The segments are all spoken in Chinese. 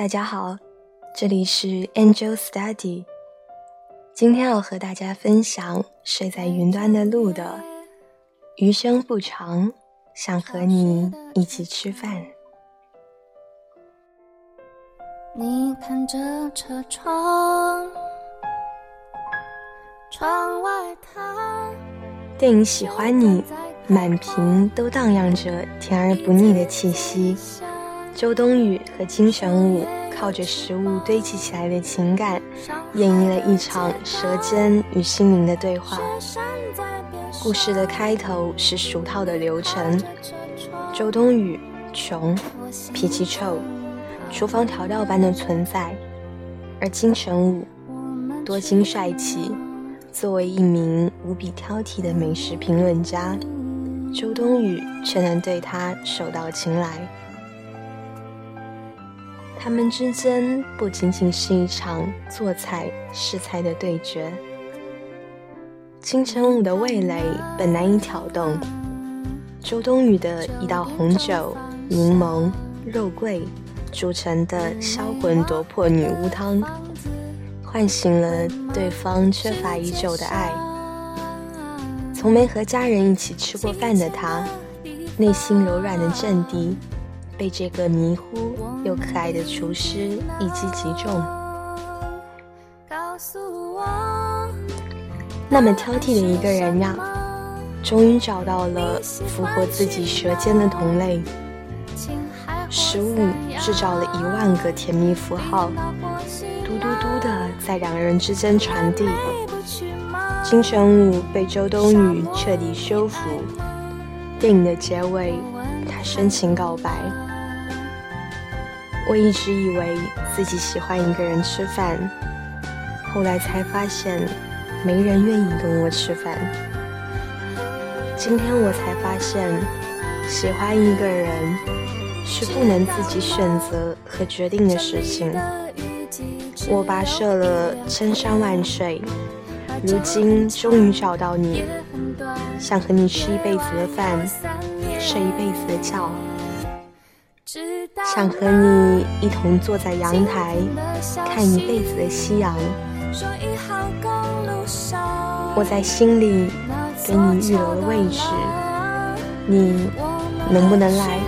大家好，这里是 Angel Study。今天要和大家分享睡在云端的鹿的余生不长，想和你一起吃饭。你看着车窗，窗外它。电影《喜欢你》，满屏都荡漾着甜而不腻的气息。周冬雨和金城武靠着食物堆积起来的情感，演绎了一场舌尖与心灵的对话。故事的开头是俗套的流程：周冬雨穷，脾气臭，厨房调料般的存在；而金城武多金帅气，作为一名无比挑剔的美食评论家，周冬雨却能对他手到擒来。他们之间不仅仅是一场做菜试菜的对决。金城武的味蕾本难以挑动，周冬雨的一道红酒、柠檬、肉桂煮成的销魂夺魄女巫汤，唤醒了对方缺乏已久的爱。从没和家人一起吃过饭的他，内心柔软的阵地。被这个迷糊又可爱的厨师一击即中。那么挑剔的一个人呀，终于找到了俘获自己舌尖的同类。食物制造了一万个甜蜜符号，嘟嘟嘟的在两人之间传递。金城武被周冬雨彻底收服。电影的结尾，他深情告白。我一直以为自己喜欢一个人吃饭，后来才发现没人愿意跟我吃饭。今天我才发现，喜欢一个人是不能自己选择和决定的事情。我跋涉了千山万水，如今终于找到你，想和你吃一辈子的饭，睡一辈子的觉。想和你一同坐在阳台，看一辈子的夕阳。我在心里给你预留了位置，你能不能来？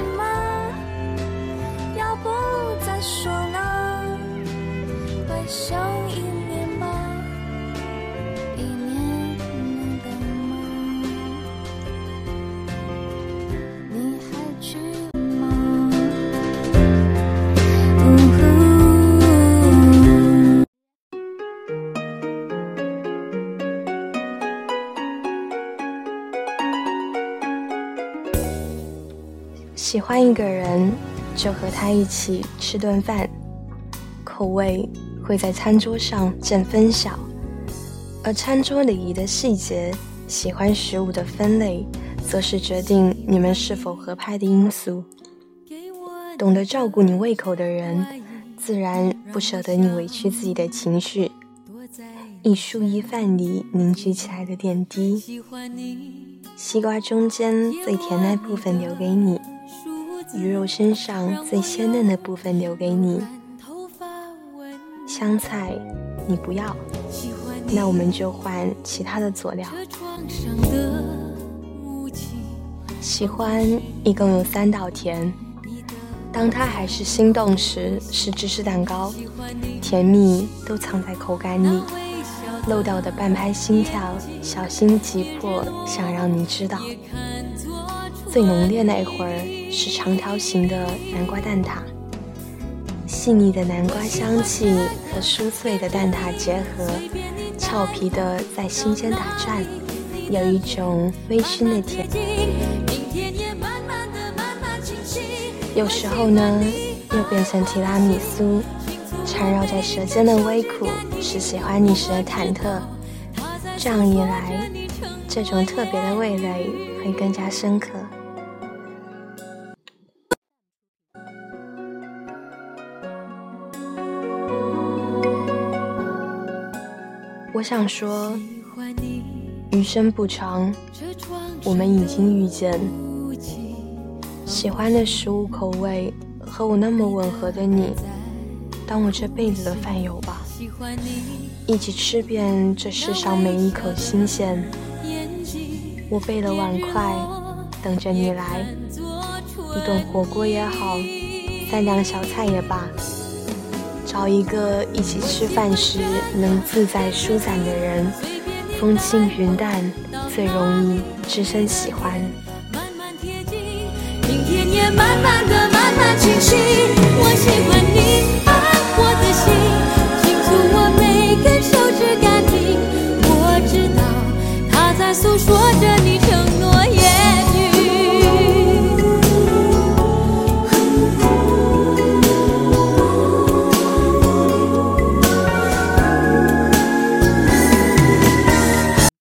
喜欢一个人，就和他一起吃顿饭，口味会在餐桌上见分晓，而餐桌礼仪的细节，喜欢食物的分类，则是决定你们是否合拍的因素。懂得照顾你胃口的人，自然不舍得你委屈自己的情绪。一蔬一饭里凝聚起来的点滴，西瓜中间最甜那部分留给你。鱼肉身上最鲜嫩的部分留给你，香菜你不要，那我们就换其他的佐料。喜欢一共有三道甜，当它还是心动时是芝士蛋糕，甜蜜都藏在口感里，漏掉的半拍心跳，小心急迫想让你知道。最浓烈那会儿是长条形的南瓜蛋挞，细腻的南瓜香气和酥脆的蛋挞结合，俏皮的在心间打转，有一种微醺的甜。有时候呢，又变成提拉米苏，缠绕在舌尖的微苦是喜欢你时的忐忑。这样一来，这种特别的味蕾会更加深刻。我想说，余生不长，我们已经遇见。喜欢的食物口味和我那么吻合的你，当我这辈子的饭友吧，一起吃遍这世上每一口新鲜。我备了碗筷，等着你来，一顿火锅也好，三两小菜也罢，找一个一起吃饭时能自在舒展的人，风轻云淡，最容易置身喜欢。明天也慢慢的、慢慢清晰，我